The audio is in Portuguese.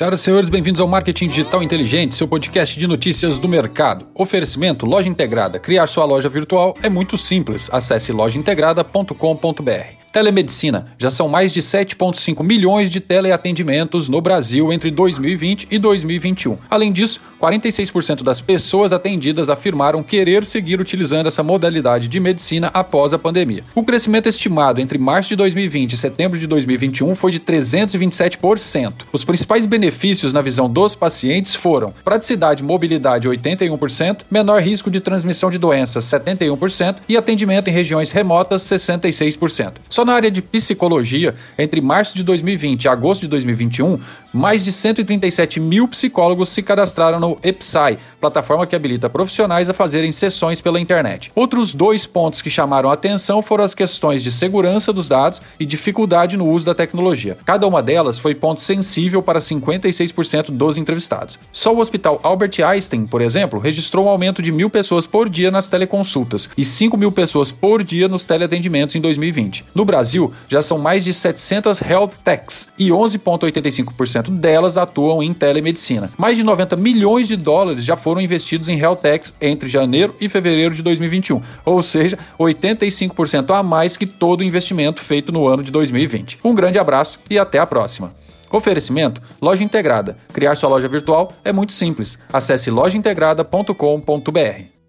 Senhoras e senhores, bem-vindos ao Marketing Digital Inteligente, seu podcast de notícias do mercado. Oferecimento Loja Integrada. Criar sua loja virtual é muito simples. Acesse lojaintegrada.com.br. Telemedicina. Já são mais de 7,5 milhões de teleatendimentos no Brasil entre 2020 e 2021. Além disso, 46% das pessoas atendidas afirmaram querer seguir utilizando essa modalidade de medicina após a pandemia. O crescimento estimado entre março de 2020 e setembro de 2021 foi de 327%. Os principais benefícios na visão dos pacientes foram praticidade e mobilidade 81%, menor risco de transmissão de doenças 71% e atendimento em regiões remotas 66%. Só na área de psicologia, entre março de 2020 e agosto de 2021, mais de 137 mil psicólogos se cadastraram no EPSAI, plataforma que habilita profissionais a fazerem sessões pela internet. Outros dois pontos que chamaram a atenção foram as questões de segurança dos dados e dificuldade no uso da tecnologia. Cada uma delas foi ponto sensível para 56% dos entrevistados. Só o Hospital Albert Einstein, por exemplo, registrou um aumento de mil pessoas por dia nas teleconsultas e 5 mil pessoas por dia nos teleatendimentos em 2020. No Brasil, já são mais de 700 health techs e 11,85% delas atuam em telemedicina. Mais de 90 milhões de dólares já foram investidos em health entre janeiro e fevereiro de 2021, ou seja, 85% a mais que todo o investimento feito no ano de 2020. Um grande abraço e até a próxima. Oferecimento: Loja Integrada. Criar sua loja virtual é muito simples. Acesse lojaintegrada.com.br.